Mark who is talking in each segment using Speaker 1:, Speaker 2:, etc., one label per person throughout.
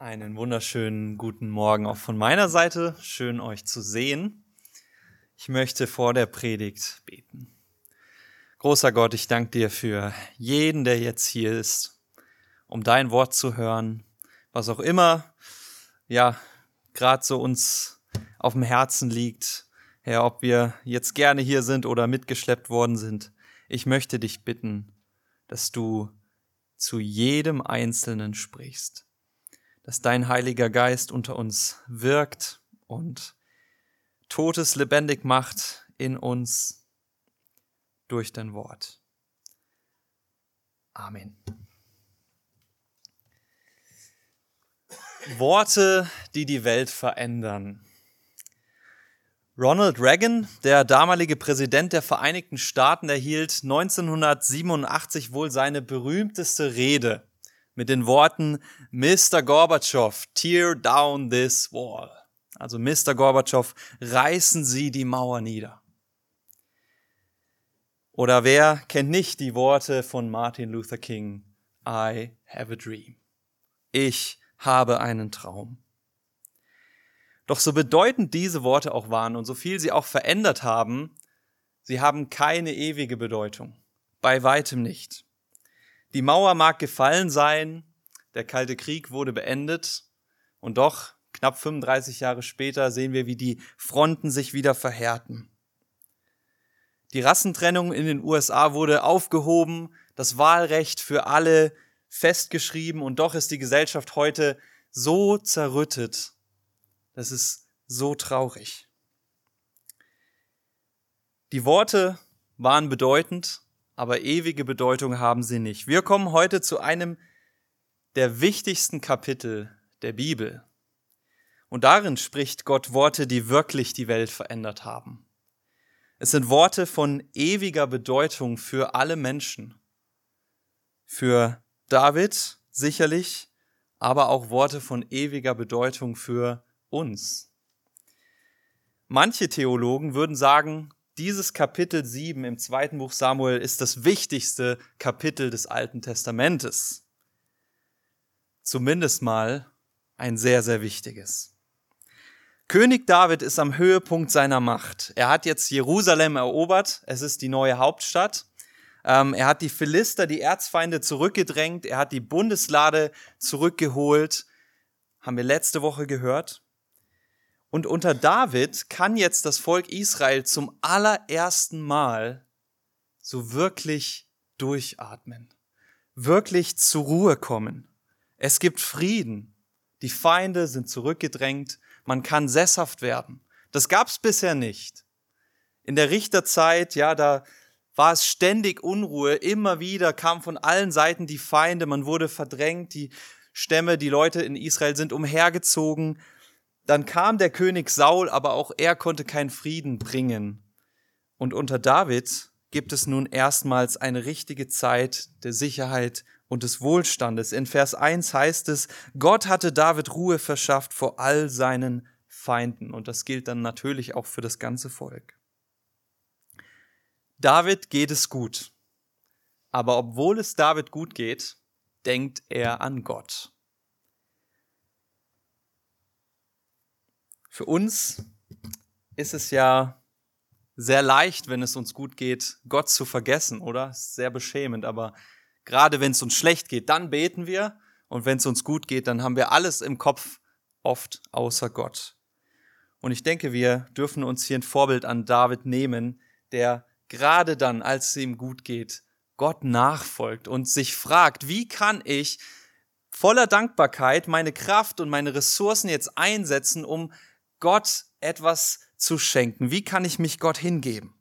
Speaker 1: Einen wunderschönen guten Morgen auch von meiner Seite. Schön euch zu sehen. Ich möchte vor der Predigt beten. Großer Gott, ich danke dir für jeden, der jetzt hier ist, um dein Wort zu hören, was auch immer, ja, gerade so uns auf dem Herzen liegt. Herr, ob wir jetzt gerne hier sind oder mitgeschleppt worden sind. Ich möchte dich bitten, dass du zu jedem Einzelnen sprichst dass dein Heiliger Geist unter uns wirkt und Totes lebendig macht in uns durch dein Wort. Amen. Worte, die die Welt verändern. Ronald Reagan, der damalige Präsident der Vereinigten Staaten, erhielt 1987 wohl seine berühmteste Rede mit den Worten Mr. Gorbatschow, tear down this wall. Also Mr. Gorbatschow, reißen Sie die Mauer nieder. Oder wer kennt nicht die Worte von Martin Luther King? I have a dream. Ich habe einen Traum. Doch so bedeutend diese Worte auch waren und so viel sie auch verändert haben, sie haben keine ewige Bedeutung. Bei weitem nicht. Die Mauer mag gefallen sein, der Kalte Krieg wurde beendet und doch knapp 35 Jahre später sehen wir, wie die Fronten sich wieder verhärten. Die Rassentrennung in den USA wurde aufgehoben, das Wahlrecht für alle festgeschrieben und doch ist die Gesellschaft heute so zerrüttet. Das ist so traurig. Die Worte waren bedeutend, aber ewige Bedeutung haben sie nicht. Wir kommen heute zu einem der wichtigsten Kapitel der Bibel. Und darin spricht Gott Worte, die wirklich die Welt verändert haben. Es sind Worte von ewiger Bedeutung für alle Menschen. Für David sicherlich, aber auch Worte von ewiger Bedeutung für uns. Manche Theologen würden sagen, dieses Kapitel 7 im zweiten Buch Samuel ist das wichtigste Kapitel des Alten Testamentes. Zumindest mal ein sehr, sehr wichtiges. König David ist am Höhepunkt seiner Macht. Er hat jetzt Jerusalem erobert. Es ist die neue Hauptstadt. Ähm, er hat die Philister, die Erzfeinde zurückgedrängt. Er hat die Bundeslade zurückgeholt. Haben wir letzte Woche gehört. Und unter David kann jetzt das Volk Israel zum allerersten Mal so wirklich durchatmen, wirklich zur Ruhe kommen. Es gibt Frieden. Die Feinde sind zurückgedrängt. Man kann sesshaft werden. Das gab's bisher nicht. In der Richterzeit, ja, da war es ständig Unruhe. Immer wieder kamen von allen Seiten die Feinde. Man wurde verdrängt. Die Stämme, die Leute in Israel sind umhergezogen. Dann kam der König Saul, aber auch er konnte keinen Frieden bringen. Und unter David gibt es nun erstmals eine richtige Zeit der Sicherheit und des Wohlstandes. In Vers 1 heißt es, Gott hatte David Ruhe verschafft vor all seinen Feinden. Und das gilt dann natürlich auch für das ganze Volk. David geht es gut. Aber obwohl es David gut geht, denkt er an Gott. Für uns ist es ja sehr leicht, wenn es uns gut geht, Gott zu vergessen, oder? Sehr beschämend, aber gerade wenn es uns schlecht geht, dann beten wir und wenn es uns gut geht, dann haben wir alles im Kopf, oft außer Gott. Und ich denke, wir dürfen uns hier ein Vorbild an David nehmen, der gerade dann, als es ihm gut geht, Gott nachfolgt und sich fragt, wie kann ich voller Dankbarkeit meine Kraft und meine Ressourcen jetzt einsetzen, um Gott etwas zu schenken? Wie kann ich mich Gott hingeben?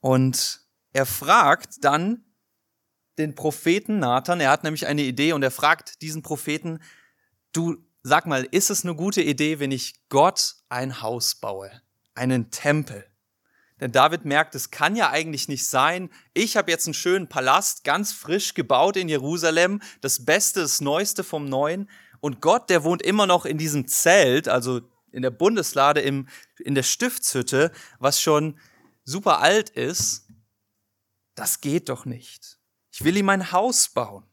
Speaker 1: Und er fragt dann den Propheten Nathan, er hat nämlich eine Idee und er fragt diesen Propheten, du sag mal, ist es eine gute Idee, wenn ich Gott ein Haus baue, einen Tempel? Denn David merkt, es kann ja eigentlich nicht sein, ich habe jetzt einen schönen Palast, ganz frisch gebaut in Jerusalem, das Beste, das Neueste vom Neuen, und Gott, der wohnt immer noch in diesem Zelt, also in der Bundeslade, im, in der Stiftshütte, was schon super alt ist. Das geht doch nicht. Ich will ihm ein Haus bauen.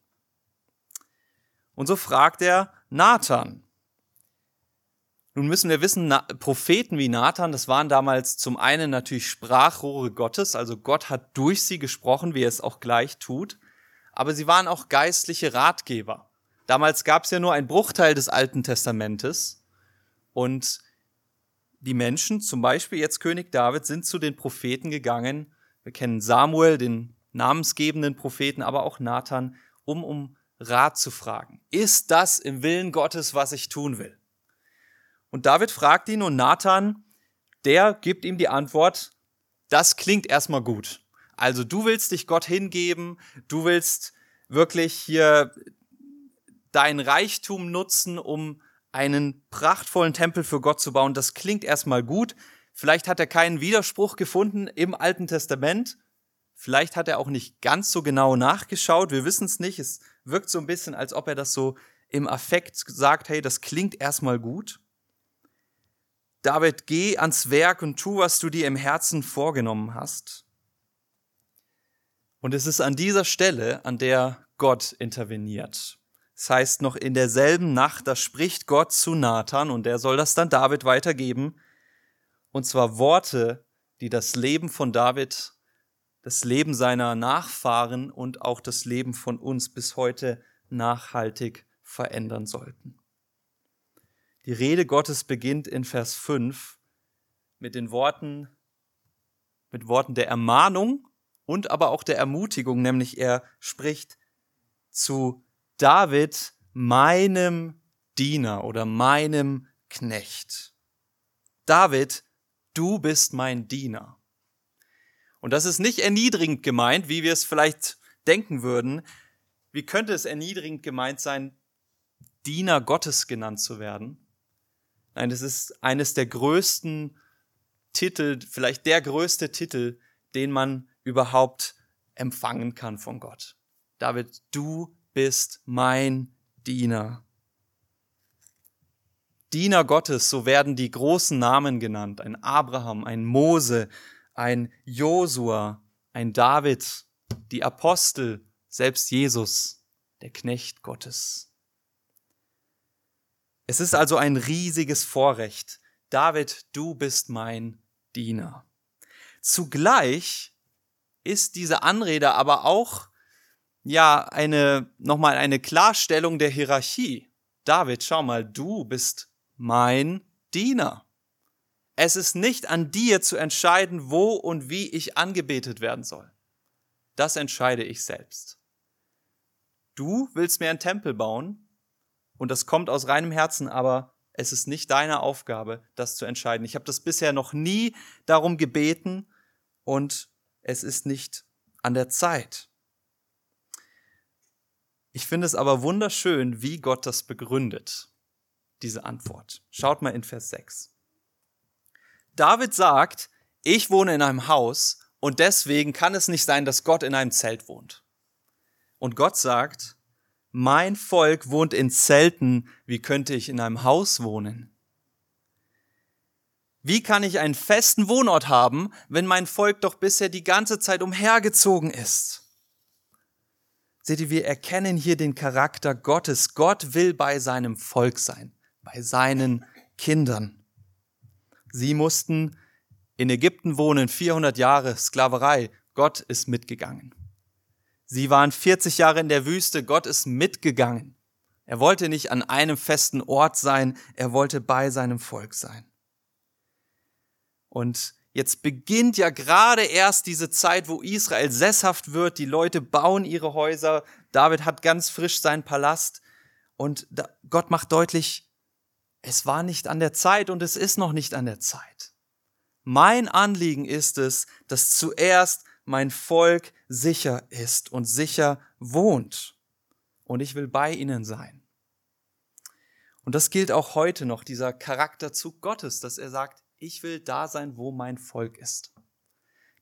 Speaker 1: Und so fragt er Nathan. Nun müssen wir wissen, Na Propheten wie Nathan, das waren damals zum einen natürlich Sprachrohre Gottes, also Gott hat durch sie gesprochen, wie er es auch gleich tut, aber sie waren auch geistliche Ratgeber. Damals gab es ja nur einen Bruchteil des Alten Testamentes und die Menschen, zum Beispiel jetzt König David, sind zu den Propheten gegangen. Wir kennen Samuel, den namensgebenden Propheten, aber auch Nathan, um um Rat zu fragen. Ist das im Willen Gottes, was ich tun will? Und David fragt ihn und Nathan, der gibt ihm die Antwort, das klingt erstmal gut. Also du willst dich Gott hingeben, du willst wirklich hier dein Reichtum nutzen, um einen prachtvollen Tempel für Gott zu bauen. Das klingt erstmal gut. Vielleicht hat er keinen Widerspruch gefunden im Alten Testament. Vielleicht hat er auch nicht ganz so genau nachgeschaut. Wir wissen es nicht. Es wirkt so ein bisschen, als ob er das so im Affekt sagt, hey, das klingt erstmal gut. David, geh ans Werk und tu, was du dir im Herzen vorgenommen hast. Und es ist an dieser Stelle, an der Gott interveniert. Das heißt, noch in derselben Nacht, da spricht Gott zu Nathan und der soll das dann David weitergeben. Und zwar Worte, die das Leben von David, das Leben seiner Nachfahren und auch das Leben von uns bis heute nachhaltig verändern sollten. Die Rede Gottes beginnt in Vers 5 mit den Worten, mit Worten der Ermahnung und aber auch der Ermutigung, nämlich er spricht zu David, meinem Diener oder meinem Knecht. David, du bist mein Diener. Und das ist nicht erniedrigend gemeint, wie wir es vielleicht denken würden. Wie könnte es erniedrigend gemeint sein, Diener Gottes genannt zu werden? Nein, es ist eines der größten Titel, vielleicht der größte Titel, den man überhaupt empfangen kann von Gott. David, du bist mein Diener. Diener Gottes, so werden die großen Namen genannt. Ein Abraham, ein Mose, ein Josua, ein David, die Apostel, selbst Jesus, der Knecht Gottes. Es ist also ein riesiges Vorrecht. David, du bist mein Diener. Zugleich ist diese Anrede aber auch ja eine nochmal eine Klarstellung der Hierarchie. David, schau mal, du bist mein Diener. Es ist nicht an dir zu entscheiden, wo und wie ich angebetet werden soll. Das entscheide ich selbst. Du willst mir einen Tempel bauen, und das kommt aus reinem Herzen, aber es ist nicht deine Aufgabe, das zu entscheiden. Ich habe das bisher noch nie darum gebeten und es ist nicht an der Zeit. Ich finde es aber wunderschön, wie Gott das begründet, diese Antwort. Schaut mal in Vers 6. David sagt, ich wohne in einem Haus und deswegen kann es nicht sein, dass Gott in einem Zelt wohnt. Und Gott sagt, mein Volk wohnt in Zelten, wie könnte ich in einem Haus wohnen? Wie kann ich einen festen Wohnort haben, wenn mein Volk doch bisher die ganze Zeit umhergezogen ist? Seht ihr, wir erkennen hier den Charakter Gottes. Gott will bei seinem Volk sein, bei seinen Kindern. Sie mussten in Ägypten wohnen, 400 Jahre Sklaverei. Gott ist mitgegangen. Sie waren 40 Jahre in der Wüste, Gott ist mitgegangen. Er wollte nicht an einem festen Ort sein, er wollte bei seinem Volk sein. Und jetzt beginnt ja gerade erst diese Zeit, wo Israel sesshaft wird, die Leute bauen ihre Häuser, David hat ganz frisch seinen Palast und Gott macht deutlich, es war nicht an der Zeit und es ist noch nicht an der Zeit. Mein Anliegen ist es, dass zuerst mein Volk sicher ist und sicher wohnt. Und ich will bei ihnen sein. Und das gilt auch heute noch, dieser Charakterzug Gottes, dass er sagt, ich will da sein, wo mein Volk ist.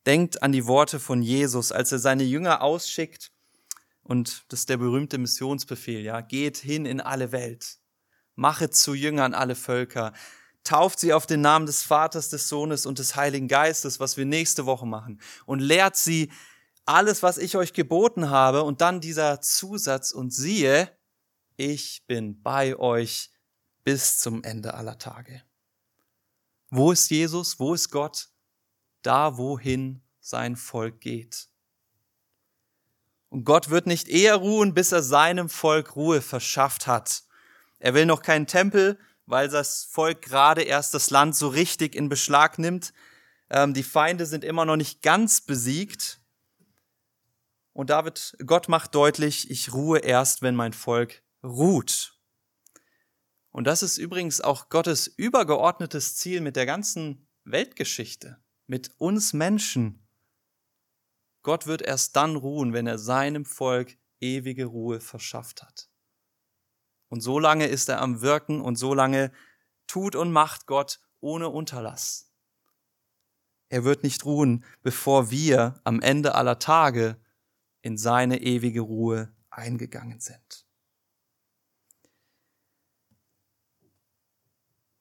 Speaker 1: Denkt an die Worte von Jesus, als er seine Jünger ausschickt. Und das ist der berühmte Missionsbefehl, ja. Geht hin in alle Welt. Machet zu Jüngern alle Völker tauft sie auf den Namen des Vaters, des Sohnes und des Heiligen Geistes, was wir nächste Woche machen, und lehrt sie alles, was ich euch geboten habe, und dann dieser Zusatz, und siehe, ich bin bei euch bis zum Ende aller Tage. Wo ist Jesus? Wo ist Gott? Da, wohin sein Volk geht. Und Gott wird nicht eher ruhen, bis er seinem Volk Ruhe verschafft hat. Er will noch keinen Tempel, weil das Volk gerade erst das Land so richtig in Beschlag nimmt. Ähm, die Feinde sind immer noch nicht ganz besiegt. Und David, Gott macht deutlich, ich ruhe erst, wenn mein Volk ruht. Und das ist übrigens auch Gottes übergeordnetes Ziel mit der ganzen Weltgeschichte, mit uns Menschen. Gott wird erst dann ruhen, wenn er seinem Volk ewige Ruhe verschafft hat. Und so lange ist er am Wirken und so lange tut und macht Gott ohne Unterlass. Er wird nicht ruhen, bevor wir am Ende aller Tage in seine ewige Ruhe eingegangen sind.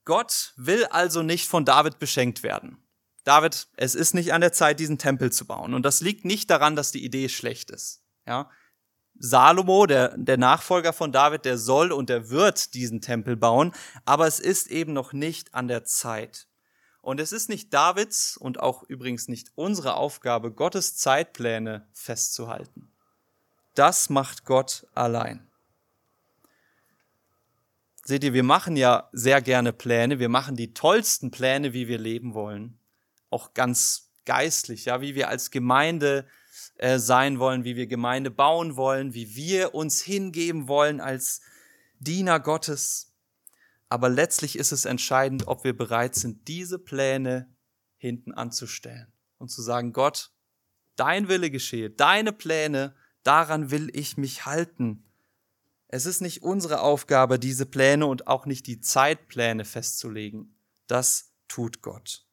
Speaker 1: Gott will also nicht von David beschenkt werden. David, es ist nicht an der Zeit, diesen Tempel zu bauen. Und das liegt nicht daran, dass die Idee schlecht ist. Ja? Salomo, der, der Nachfolger von David, der soll und der wird diesen Tempel bauen, aber es ist eben noch nicht an der Zeit. Und es ist nicht Davids und auch übrigens nicht unsere Aufgabe, Gottes Zeitpläne festzuhalten. Das macht Gott allein. Seht ihr, wir machen ja sehr gerne Pläne, wir machen die tollsten Pläne, wie wir leben wollen auch ganz geistlich, ja, wie wir als Gemeinde äh, sein wollen, wie wir Gemeinde bauen wollen, wie wir uns hingeben wollen als Diener Gottes. Aber letztlich ist es entscheidend, ob wir bereit sind, diese Pläne hinten anzustellen und zu sagen, Gott, dein Wille geschehe, deine Pläne, daran will ich mich halten. Es ist nicht unsere Aufgabe, diese Pläne und auch nicht die Zeitpläne festzulegen. Das tut Gott.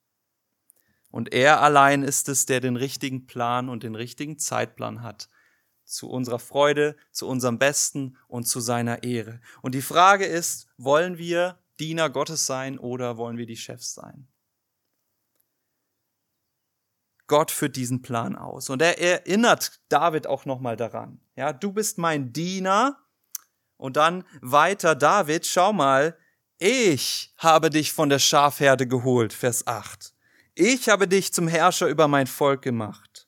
Speaker 1: Und er allein ist es, der den richtigen Plan und den richtigen Zeitplan hat. Zu unserer Freude, zu unserem Besten und zu seiner Ehre. Und die Frage ist, wollen wir Diener Gottes sein oder wollen wir die Chefs sein? Gott führt diesen Plan aus. Und er erinnert David auch nochmal daran. Ja, du bist mein Diener. Und dann weiter David, schau mal, ich habe dich von der Schafherde geholt, Vers 8. Ich habe dich zum Herrscher über mein Volk gemacht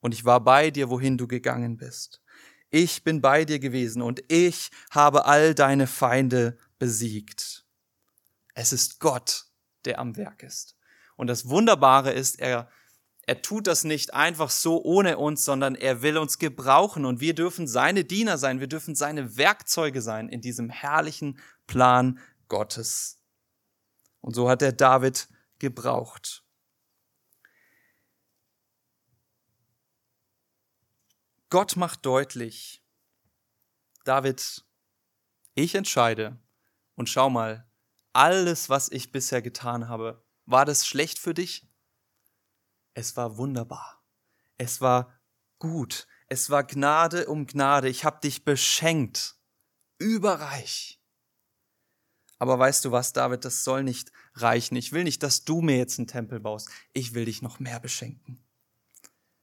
Speaker 1: und ich war bei dir, wohin du gegangen bist. Ich bin bei dir gewesen und ich habe all deine Feinde besiegt. Es ist Gott, der am Werk ist. Und das Wunderbare ist, er, er tut das nicht einfach so ohne uns, sondern er will uns gebrauchen und wir dürfen seine Diener sein, wir dürfen seine Werkzeuge sein in diesem herrlichen Plan Gottes. Und so hat er David gebraucht. Gott macht deutlich, David, ich entscheide und schau mal, alles, was ich bisher getan habe, war das schlecht für dich? Es war wunderbar. Es war gut. Es war Gnade um Gnade. Ich habe dich beschenkt. Überreich. Aber weißt du was, David, das soll nicht reichen. Ich will nicht, dass du mir jetzt einen Tempel baust. Ich will dich noch mehr beschenken.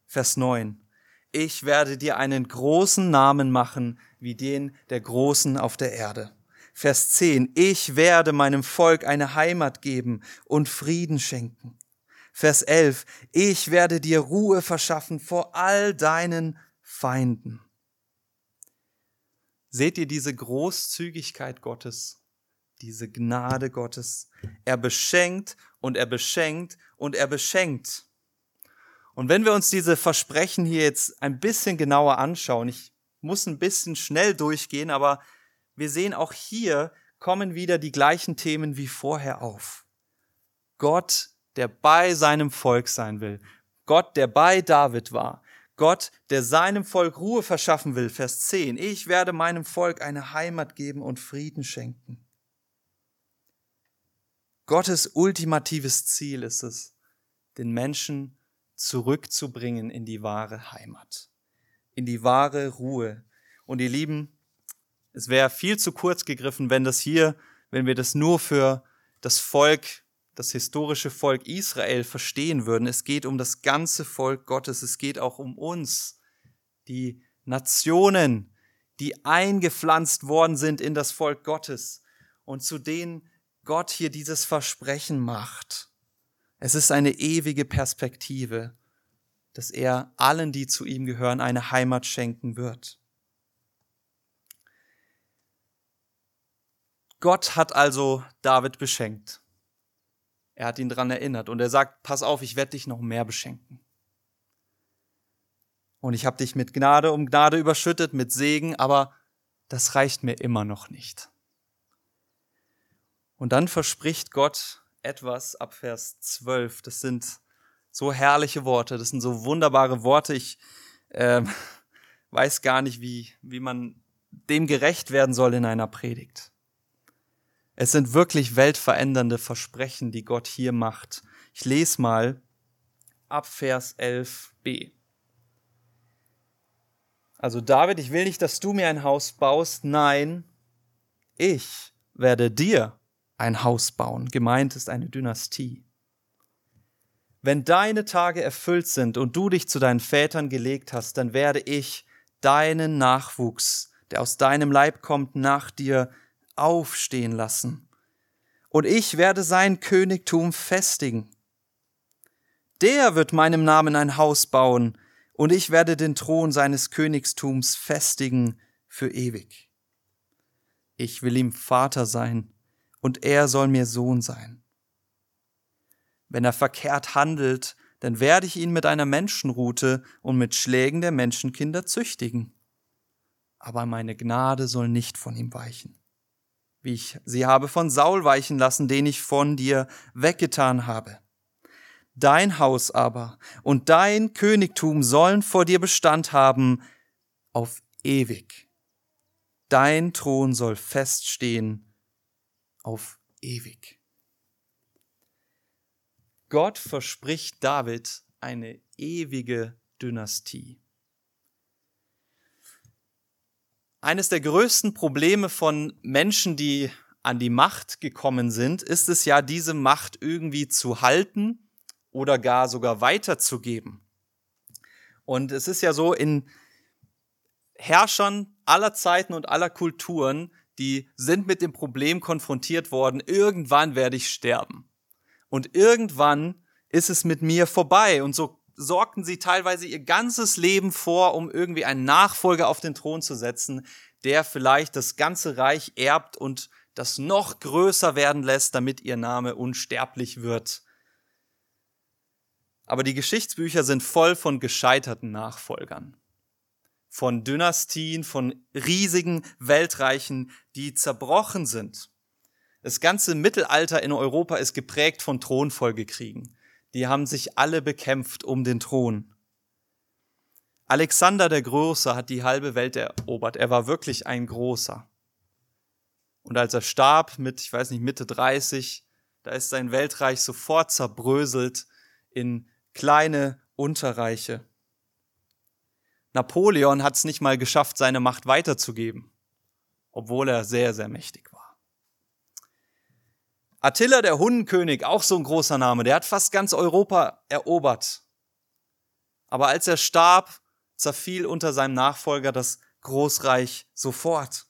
Speaker 1: Vers 9 ich werde dir einen großen Namen machen, wie den der Großen auf der Erde. Vers 10, ich werde meinem Volk eine Heimat geben und Frieden schenken. Vers 11, ich werde dir Ruhe verschaffen vor all deinen Feinden. Seht ihr diese Großzügigkeit Gottes, diese Gnade Gottes? Er beschenkt und er beschenkt und er beschenkt. Und wenn wir uns diese Versprechen hier jetzt ein bisschen genauer anschauen, ich muss ein bisschen schnell durchgehen, aber wir sehen auch hier kommen wieder die gleichen Themen wie vorher auf. Gott, der bei seinem Volk sein will. Gott, der bei David war. Gott, der seinem Volk Ruhe verschaffen will. Vers 10. Ich werde meinem Volk eine Heimat geben und Frieden schenken. Gottes ultimatives Ziel ist es, den Menschen zurückzubringen in die wahre Heimat, in die wahre Ruhe. Und ihr Lieben, es wäre viel zu kurz gegriffen, wenn das hier, wenn wir das nur für das Volk, das historische Volk Israel verstehen würden. Es geht um das ganze Volk Gottes. Es geht auch um uns, die Nationen, die eingepflanzt worden sind in das Volk Gottes und zu denen Gott hier dieses Versprechen macht. Es ist eine ewige Perspektive, dass er allen, die zu ihm gehören, eine Heimat schenken wird. Gott hat also David beschenkt. Er hat ihn daran erinnert und er sagt, pass auf, ich werde dich noch mehr beschenken. Und ich habe dich mit Gnade um Gnade überschüttet, mit Segen, aber das reicht mir immer noch nicht. Und dann verspricht Gott etwas ab Vers 12. Das sind so herrliche Worte, das sind so wunderbare Worte. Ich äh, weiß gar nicht, wie, wie man dem gerecht werden soll in einer Predigt. Es sind wirklich weltverändernde Versprechen, die Gott hier macht. Ich lese mal ab Vers 11b. Also David, ich will nicht, dass du mir ein Haus baust, nein, ich werde dir ein Haus bauen. Gemeint ist eine Dynastie. Wenn deine Tage erfüllt sind und du dich zu deinen Vätern gelegt hast, dann werde ich deinen Nachwuchs, der aus deinem Leib kommt, nach dir aufstehen lassen. Und ich werde sein Königtum festigen. Der wird meinem Namen ein Haus bauen, und ich werde den Thron seines Königstums festigen für ewig. Ich will ihm Vater sein, und er soll mir Sohn sein. Wenn er verkehrt handelt, dann werde ich ihn mit einer Menschenrute und mit Schlägen der Menschenkinder züchtigen. Aber meine Gnade soll nicht von ihm weichen, wie ich sie habe von Saul weichen lassen, den ich von dir weggetan habe. Dein Haus aber und dein Königtum sollen vor dir Bestand haben auf ewig. Dein Thron soll feststehen auf ewig. Gott verspricht David eine ewige Dynastie. Eines der größten Probleme von Menschen, die an die Macht gekommen sind, ist es ja, diese Macht irgendwie zu halten oder gar sogar weiterzugeben. Und es ist ja so, in Herrschern aller Zeiten und aller Kulturen, die sind mit dem Problem konfrontiert worden, irgendwann werde ich sterben. Und irgendwann ist es mit mir vorbei. Und so sorgten sie teilweise ihr ganzes Leben vor, um irgendwie einen Nachfolger auf den Thron zu setzen, der vielleicht das ganze Reich erbt und das noch größer werden lässt, damit ihr Name unsterblich wird. Aber die Geschichtsbücher sind voll von gescheiterten Nachfolgern. Von Dynastien, von riesigen Weltreichen, die zerbrochen sind. Das ganze Mittelalter in Europa ist geprägt von Thronfolgekriegen. Die haben sich alle bekämpft um den Thron. Alexander der Große hat die halbe Welt erobert. Er war wirklich ein Großer. Und als er starb mit, ich weiß nicht, Mitte 30, da ist sein Weltreich sofort zerbröselt in kleine Unterreiche. Napoleon hat es nicht mal geschafft, seine Macht weiterzugeben, obwohl er sehr, sehr mächtig war. Attila der Hundenkönig, auch so ein großer Name, der hat fast ganz Europa erobert. Aber als er starb, zerfiel unter seinem Nachfolger das Großreich sofort.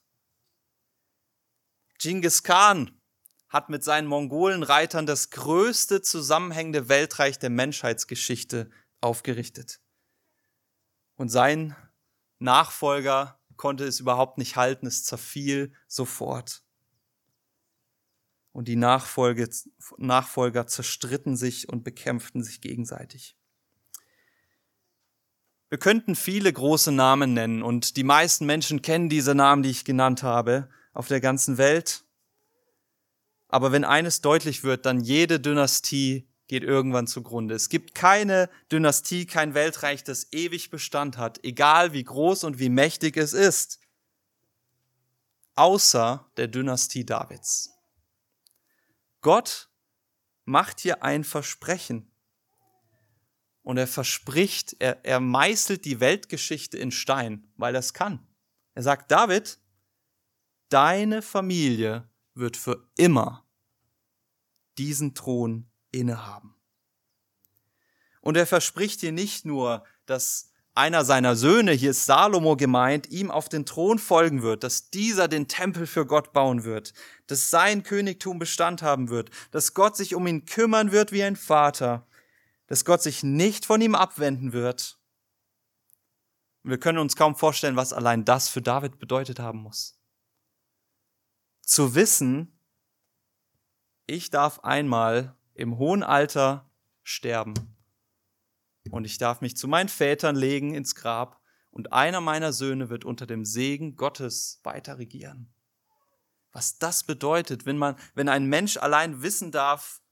Speaker 1: Genghis Khan, hat mit seinen Mongolenreitern das größte zusammenhängende Weltreich der Menschheitsgeschichte aufgerichtet. Und sein Nachfolger konnte es überhaupt nicht halten, es zerfiel sofort. Und die Nachfolge, Nachfolger zerstritten sich und bekämpften sich gegenseitig. Wir könnten viele große Namen nennen und die meisten Menschen kennen diese Namen, die ich genannt habe, auf der ganzen Welt. Aber wenn eines deutlich wird, dann jede Dynastie geht irgendwann zugrunde. Es gibt keine Dynastie, kein Weltreich, das ewig Bestand hat, egal wie groß und wie mächtig es ist, außer der Dynastie Davids. Gott macht hier ein Versprechen. Und er verspricht, er, er meißelt die Weltgeschichte in Stein, weil er es kann. Er sagt, David, deine Familie wird für immer diesen Thron innehaben. Und er verspricht dir nicht nur, dass einer seiner Söhne, hier ist Salomo gemeint, ihm auf den Thron folgen wird, dass dieser den Tempel für Gott bauen wird, dass sein Königtum Bestand haben wird, dass Gott sich um ihn kümmern wird wie ein Vater, dass Gott sich nicht von ihm abwenden wird. Wir können uns kaum vorstellen, was allein das für David bedeutet haben muss. Zu wissen, ich darf einmal im hohen Alter sterben und ich darf mich zu meinen Vätern legen ins Grab und einer meiner Söhne wird unter dem Segen Gottes weiter regieren. Was das bedeutet, wenn man, wenn ein Mensch allein wissen darf,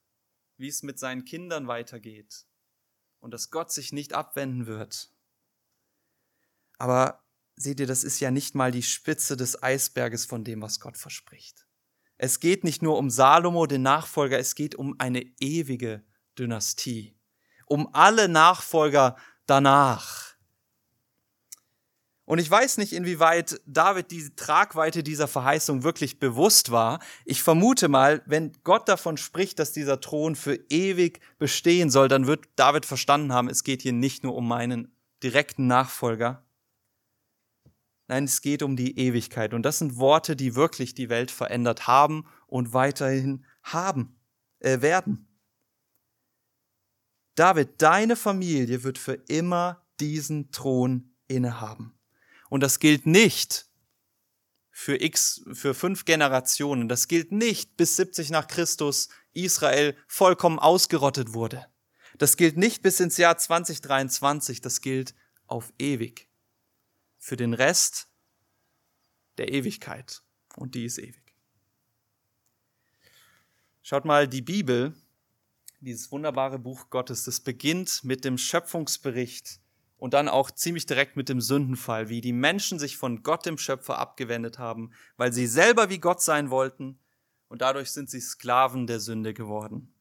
Speaker 1: wie es mit seinen Kindern weitergeht und dass Gott sich nicht abwenden wird. Aber seht ihr, das ist ja nicht mal die Spitze des Eisberges von dem, was Gott verspricht. Es geht nicht nur um Salomo, den Nachfolger, es geht um eine ewige Dynastie um alle Nachfolger danach. Und ich weiß nicht, inwieweit David die Tragweite dieser Verheißung wirklich bewusst war. Ich vermute mal, wenn Gott davon spricht, dass dieser Thron für ewig bestehen soll, dann wird David verstanden haben, es geht hier nicht nur um meinen direkten Nachfolger. Nein, es geht um die Ewigkeit. Und das sind Worte, die wirklich die Welt verändert haben und weiterhin haben, äh, werden. David, deine Familie wird für immer diesen Thron innehaben. Und das gilt nicht für x, für fünf Generationen. Das gilt nicht bis 70 nach Christus Israel vollkommen ausgerottet wurde. Das gilt nicht bis ins Jahr 2023. Das gilt auf ewig. Für den Rest der Ewigkeit. Und die ist ewig. Schaut mal, die Bibel dieses wunderbare Buch Gottes, das beginnt mit dem Schöpfungsbericht und dann auch ziemlich direkt mit dem Sündenfall, wie die Menschen sich von Gott, dem Schöpfer, abgewendet haben, weil sie selber wie Gott sein wollten und dadurch sind sie Sklaven der Sünde geworden.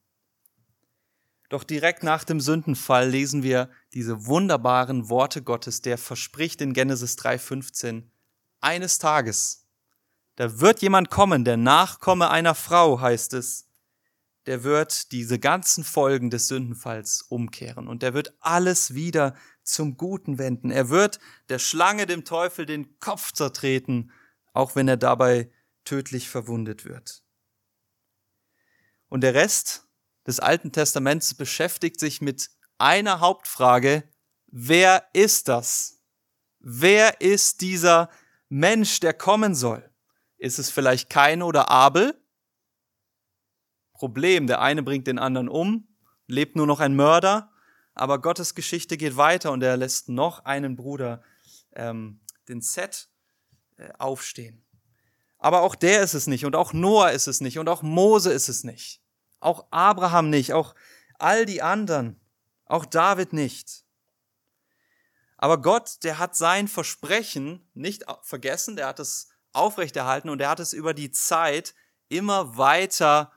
Speaker 1: Doch direkt nach dem Sündenfall lesen wir diese wunderbaren Worte Gottes, der verspricht in Genesis 3:15, eines Tages, da wird jemand kommen, der Nachkomme einer Frau, heißt es, der wird diese ganzen Folgen des Sündenfalls umkehren und der wird alles wieder zum Guten wenden. Er wird der Schlange, dem Teufel, den Kopf zertreten, auch wenn er dabei tödlich verwundet wird. Und der Rest des Alten Testaments beschäftigt sich mit einer Hauptfrage, wer ist das? Wer ist dieser Mensch, der kommen soll? Ist es vielleicht Kain oder Abel? Problem. Der eine bringt den anderen um, lebt nur noch ein Mörder, aber Gottes Geschichte geht weiter und er lässt noch einen Bruder, ähm, den Set, äh, aufstehen. Aber auch der ist es nicht und auch Noah ist es nicht und auch Mose ist es nicht. Auch Abraham nicht, auch all die anderen, auch David nicht. Aber Gott, der hat sein Versprechen nicht vergessen, der hat es aufrechterhalten und er hat es über die Zeit immer weiter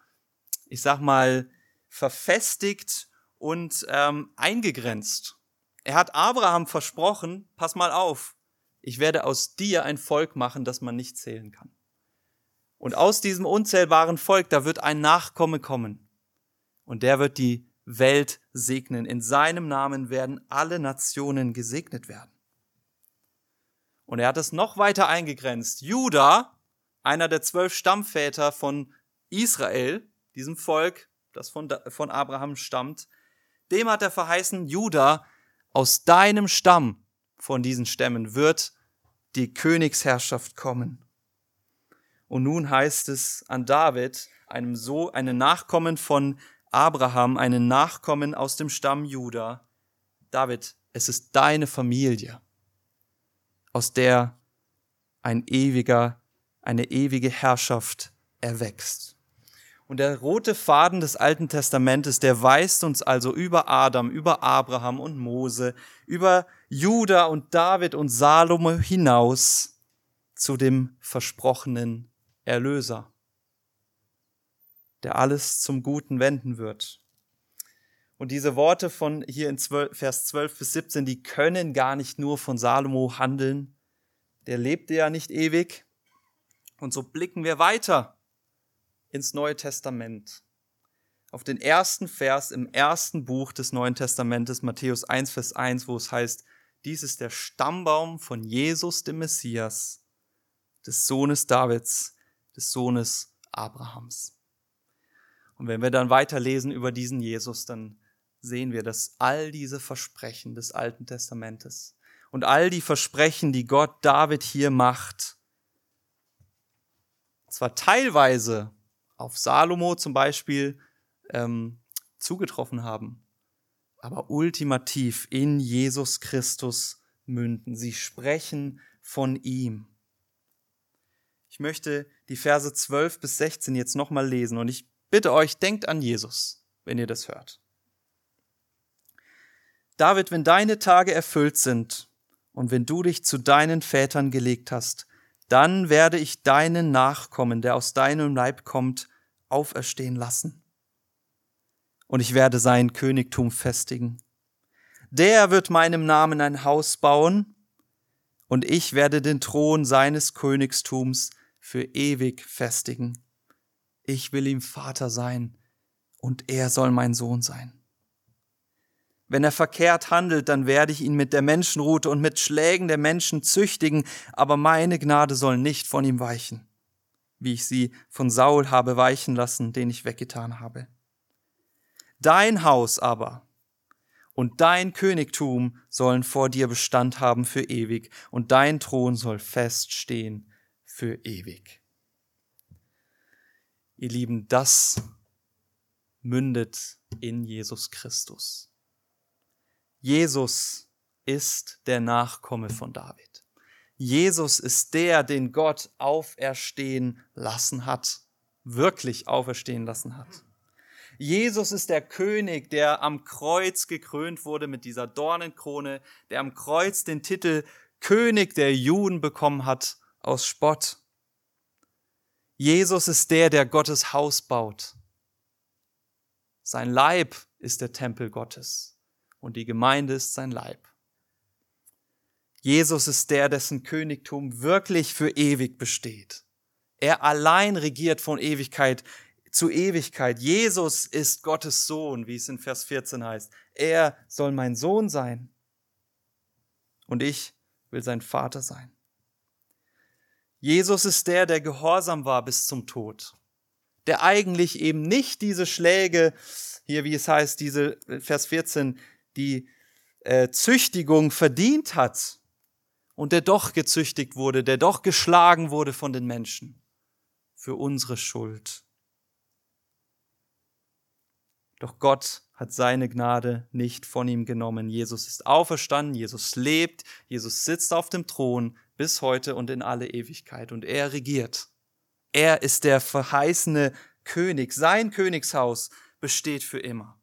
Speaker 1: ich sag mal, verfestigt und ähm, eingegrenzt. Er hat Abraham versprochen, pass mal auf, ich werde aus dir ein Volk machen, das man nicht zählen kann. Und aus diesem unzählbaren Volk, da wird ein Nachkomme kommen. Und der wird die Welt segnen. In seinem Namen werden alle Nationen gesegnet werden. Und er hat es noch weiter eingegrenzt. Juda, einer der zwölf Stammväter von Israel, diesem Volk, das von, von Abraham stammt, dem hat er verheißen, Juda, aus deinem Stamm von diesen Stämmen wird die Königsherrschaft kommen. Und nun heißt es an David, einem so, einen Nachkommen von Abraham, einen Nachkommen aus dem Stamm Juda, David, es ist deine Familie, aus der ein ewiger, eine ewige Herrschaft erwächst. Und der rote Faden des Alten Testamentes, der weist uns also über Adam, über Abraham und Mose, über Juda und David und Salomo hinaus zu dem versprochenen Erlöser, der alles zum Guten wenden wird. Und diese Worte von hier in 12, Vers 12 bis 17, die können gar nicht nur von Salomo handeln. Der lebte ja nicht ewig. Und so blicken wir weiter ins Neue Testament. Auf den ersten Vers im ersten Buch des Neuen Testamentes, Matthäus 1, Vers 1, wo es heißt, dies ist der Stammbaum von Jesus, dem Messias, des Sohnes Davids, des Sohnes Abrahams. Und wenn wir dann weiterlesen über diesen Jesus, dann sehen wir, dass all diese Versprechen des Alten Testamentes und all die Versprechen, die Gott David hier macht, zwar teilweise auf Salomo zum Beispiel ähm, zugetroffen haben, aber ultimativ in Jesus Christus münden. Sie sprechen von ihm. Ich möchte die Verse 12 bis 16 jetzt nochmal lesen und ich bitte euch, denkt an Jesus, wenn ihr das hört. David, wenn deine Tage erfüllt sind und wenn du dich zu deinen Vätern gelegt hast, dann werde ich deinen Nachkommen, der aus deinem Leib kommt, auferstehen lassen. Und ich werde sein Königtum festigen. Der wird meinem Namen ein Haus bauen, und ich werde den Thron seines Königstums für ewig festigen. Ich will ihm Vater sein, und er soll mein Sohn sein. Wenn er verkehrt handelt, dann werde ich ihn mit der Menschenrute und mit Schlägen der Menschen züchtigen, aber meine Gnade soll nicht von ihm weichen, wie ich sie von Saul habe weichen lassen, den ich weggetan habe. Dein Haus aber und dein Königtum sollen vor dir Bestand haben für ewig, und dein Thron soll feststehen für ewig. Ihr Lieben, das mündet in Jesus Christus. Jesus ist der Nachkomme von David. Jesus ist der, den Gott auferstehen lassen hat, wirklich auferstehen lassen hat. Jesus ist der König, der am Kreuz gekrönt wurde mit dieser Dornenkrone, der am Kreuz den Titel König der Juden bekommen hat aus Spott. Jesus ist der, der Gottes Haus baut. Sein Leib ist der Tempel Gottes und die Gemeinde ist sein Leib. Jesus ist der, dessen Königtum wirklich für ewig besteht. Er allein regiert von Ewigkeit zu Ewigkeit. Jesus ist Gottes Sohn, wie es in Vers 14 heißt. Er soll mein Sohn sein. Und ich will sein Vater sein. Jesus ist der, der gehorsam war bis zum Tod. Der eigentlich eben nicht diese Schläge, hier wie es heißt, diese Vers 14, die äh, Züchtigung verdient hat und der doch gezüchtigt wurde, der doch geschlagen wurde von den Menschen für unsere Schuld. Doch Gott hat seine Gnade nicht von ihm genommen. Jesus ist auferstanden, Jesus lebt, Jesus sitzt auf dem Thron bis heute und in alle Ewigkeit und er regiert. Er ist der verheißene König. Sein Königshaus besteht für immer.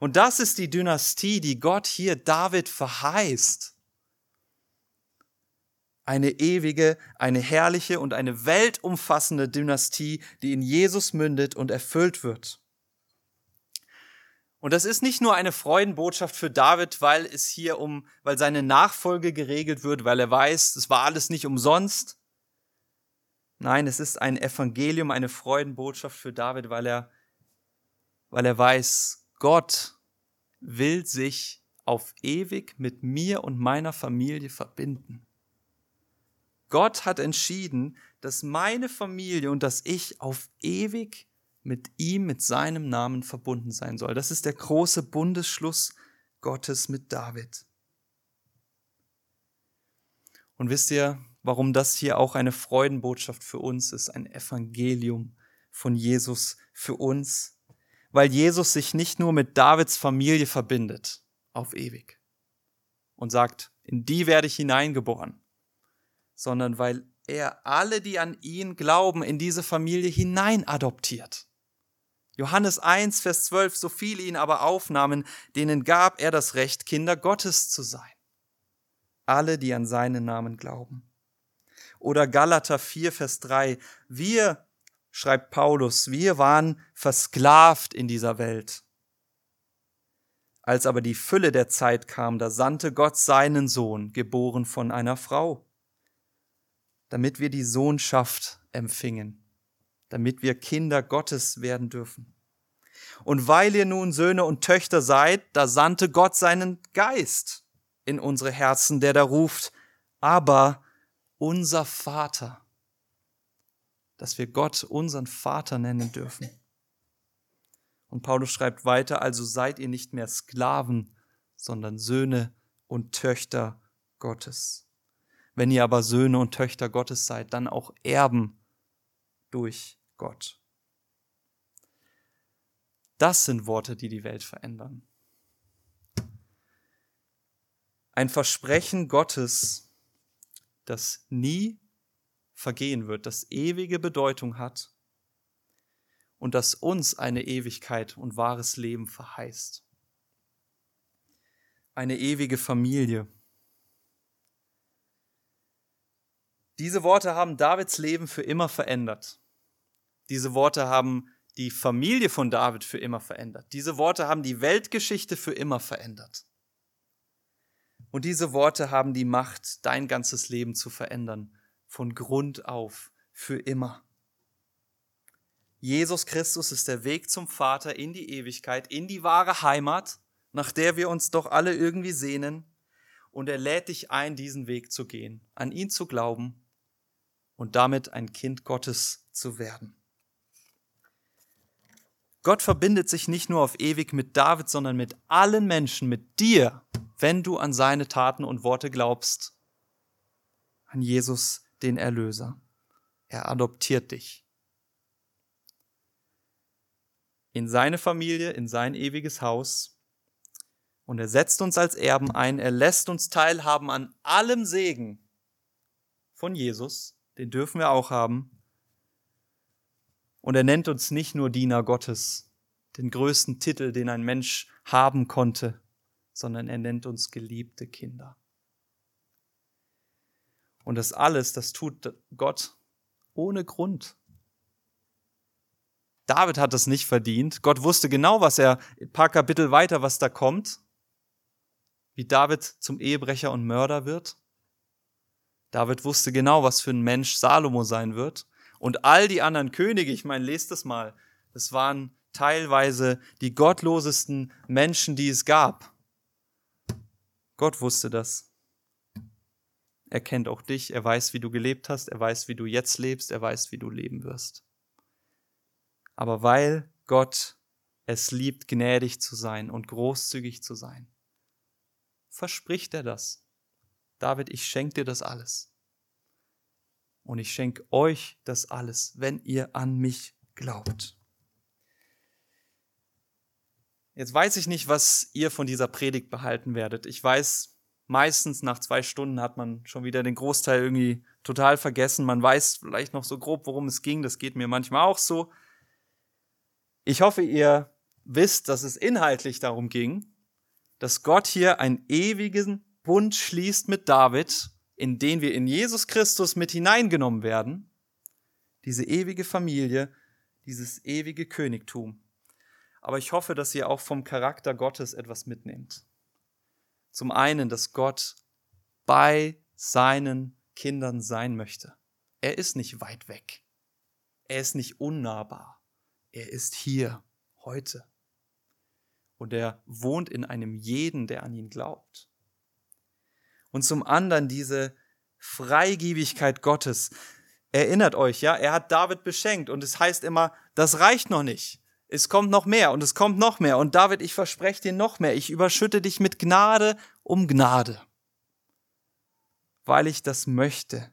Speaker 1: Und das ist die Dynastie, die Gott hier David verheißt. Eine ewige, eine herrliche und eine weltumfassende Dynastie, die in Jesus mündet und erfüllt wird. Und das ist nicht nur eine Freudenbotschaft für David, weil es hier um, weil seine Nachfolge geregelt wird, weil er weiß, es war alles nicht umsonst. Nein, es ist ein Evangelium, eine Freudenbotschaft für David, weil er, weil er weiß, Gott will sich auf ewig mit mir und meiner Familie verbinden. Gott hat entschieden, dass meine Familie und dass ich auf ewig mit ihm, mit seinem Namen verbunden sein soll. Das ist der große Bundesschluss Gottes mit David. Und wisst ihr, warum das hier auch eine Freudenbotschaft für uns ist, ein Evangelium von Jesus für uns? Weil Jesus sich nicht nur mit Davids Familie verbindet auf ewig und sagt, in die werde ich hineingeboren, sondern weil er alle, die an ihn glauben, in diese Familie hinein adoptiert. Johannes 1, Vers 12, so viele ihn aber aufnahmen, denen gab er das Recht, Kinder Gottes zu sein. Alle, die an seinen Namen glauben. Oder Galater 4, Vers 3, wir schreibt Paulus, wir waren versklavt in dieser Welt. Als aber die Fülle der Zeit kam, da sandte Gott seinen Sohn, geboren von einer Frau, damit wir die Sohnschaft empfingen, damit wir Kinder Gottes werden dürfen. Und weil ihr nun Söhne und Töchter seid, da sandte Gott seinen Geist in unsere Herzen, der da ruft, aber unser Vater, dass wir Gott unseren Vater nennen dürfen. Und Paulus schreibt weiter, also seid ihr nicht mehr Sklaven, sondern Söhne und Töchter Gottes. Wenn ihr aber Söhne und Töchter Gottes seid, dann auch Erben durch Gott. Das sind Worte, die die Welt verändern. Ein Versprechen Gottes, das nie vergehen wird, das ewige Bedeutung hat und das uns eine Ewigkeit und wahres Leben verheißt. Eine ewige Familie. Diese Worte haben Davids Leben für immer verändert. Diese Worte haben die Familie von David für immer verändert. Diese Worte haben die Weltgeschichte für immer verändert. Und diese Worte haben die Macht, dein ganzes Leben zu verändern, von Grund auf, für immer. Jesus Christus ist der Weg zum Vater in die Ewigkeit, in die wahre Heimat, nach der wir uns doch alle irgendwie sehnen. Und er lädt dich ein, diesen Weg zu gehen, an ihn zu glauben und damit ein Kind Gottes zu werden. Gott verbindet sich nicht nur auf ewig mit David, sondern mit allen Menschen, mit dir, wenn du an seine Taten und Worte glaubst, an Jesus, den Erlöser. Er adoptiert dich in seine Familie, in sein ewiges Haus. Und er setzt uns als Erben ein, er lässt uns teilhaben an allem Segen von Jesus, den dürfen wir auch haben. Und er nennt uns nicht nur Diener Gottes, den größten Titel, den ein Mensch haben konnte, sondern er nennt uns geliebte Kinder. Und das alles, das tut Gott ohne Grund. David hat es nicht verdient. Gott wusste genau, was er, ein paar Kapitel weiter, was da kommt. Wie David zum Ehebrecher und Mörder wird. David wusste genau, was für ein Mensch Salomo sein wird. Und all die anderen Könige, ich meine, lest das mal, das waren teilweise die gottlosesten Menschen, die es gab. Gott wusste das. Er kennt auch dich, er weiß, wie du gelebt hast, er weiß, wie du jetzt lebst, er weiß, wie du leben wirst aber weil Gott es liebt, gnädig zu sein und großzügig zu sein, verspricht er das. David, ich schenke dir das alles. Und ich schenke euch das alles, wenn ihr an mich glaubt. Jetzt weiß ich nicht, was ihr von dieser Predigt behalten werdet. Ich weiß, meistens nach zwei Stunden hat man schon wieder den Großteil irgendwie total vergessen. Man weiß vielleicht noch so grob, worum es ging. Das geht mir manchmal auch so. Ich hoffe, ihr wisst, dass es inhaltlich darum ging, dass Gott hier einen ewigen Bund schließt mit David, in den wir in Jesus Christus mit hineingenommen werden. Diese ewige Familie, dieses ewige Königtum. Aber ich hoffe, dass ihr auch vom Charakter Gottes etwas mitnehmt. Zum einen, dass Gott bei seinen Kindern sein möchte. Er ist nicht weit weg. Er ist nicht unnahbar. Er ist hier, heute. Und er wohnt in einem jeden, der an ihn glaubt. Und zum anderen diese Freigebigkeit Gottes. Erinnert euch, ja, er hat David beschenkt und es heißt immer, das reicht noch nicht. Es kommt noch mehr und es kommt noch mehr. Und David, ich verspreche dir noch mehr. Ich überschütte dich mit Gnade um Gnade, weil ich das möchte.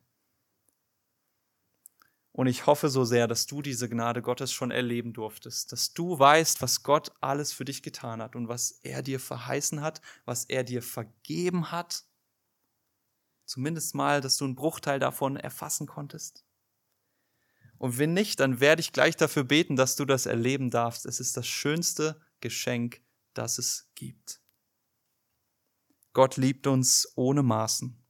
Speaker 1: Und ich hoffe so sehr, dass du diese Gnade Gottes schon erleben durftest, dass du weißt, was Gott alles für dich getan hat und was er dir verheißen hat, was er dir vergeben hat. Zumindest mal, dass du einen Bruchteil davon erfassen konntest. Und wenn nicht, dann werde ich gleich dafür beten, dass du das erleben darfst. Es ist das schönste Geschenk, das es gibt. Gott liebt uns ohne Maßen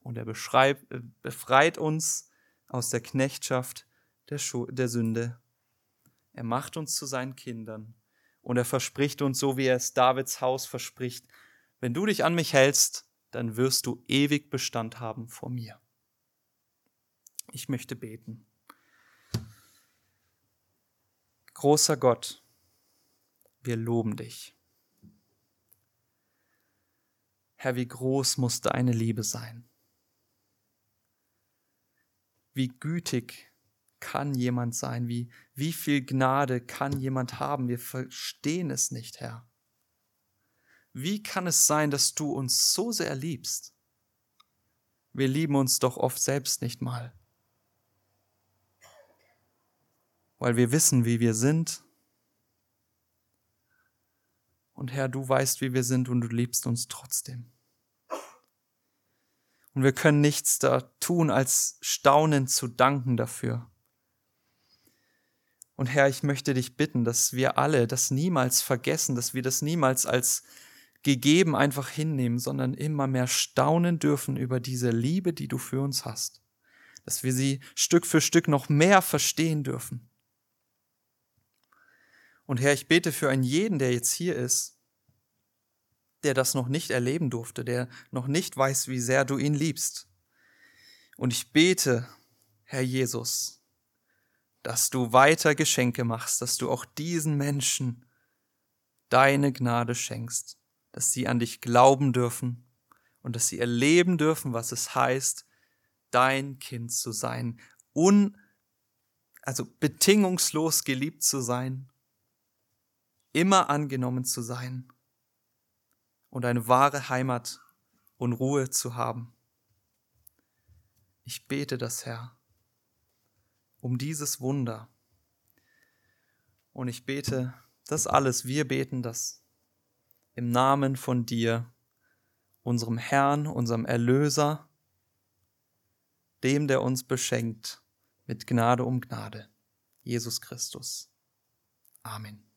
Speaker 1: und er beschreibt, äh, befreit uns aus der Knechtschaft der, der Sünde. Er macht uns zu seinen Kindern und er verspricht uns, so wie er es Davids Haus verspricht, wenn du dich an mich hältst, dann wirst du ewig Bestand haben vor mir. Ich möchte beten. Großer Gott, wir loben dich. Herr, wie groß muss deine Liebe sein? Wie gütig kann jemand sein? Wie, wie viel Gnade kann jemand haben? Wir verstehen es nicht, Herr. Wie kann es sein, dass du uns so sehr liebst? Wir lieben uns doch oft selbst nicht mal. Weil wir wissen, wie wir sind. Und Herr, du weißt, wie wir sind und du liebst uns trotzdem. Und wir können nichts da tun, als staunend zu danken dafür. Und Herr, ich möchte dich bitten, dass wir alle das niemals vergessen, dass wir das niemals als gegeben einfach hinnehmen, sondern immer mehr staunen dürfen über diese Liebe, die du für uns hast. Dass wir sie Stück für Stück noch mehr verstehen dürfen. Und Herr, ich bete für einen jeden, der jetzt hier ist, der das noch nicht erleben durfte, der noch nicht weiß, wie sehr du ihn liebst. Und ich bete, Herr Jesus, dass du weiter Geschenke machst, dass du auch diesen Menschen deine Gnade schenkst, dass sie an dich glauben dürfen und dass sie erleben dürfen, was es heißt, dein Kind zu sein, un, also bedingungslos geliebt zu sein, immer angenommen zu sein und eine wahre Heimat und Ruhe zu haben. Ich bete das, Herr, um dieses Wunder. Und ich bete das alles, wir beten das im Namen von dir, unserem Herrn, unserem Erlöser, dem, der uns beschenkt mit Gnade um Gnade, Jesus Christus. Amen.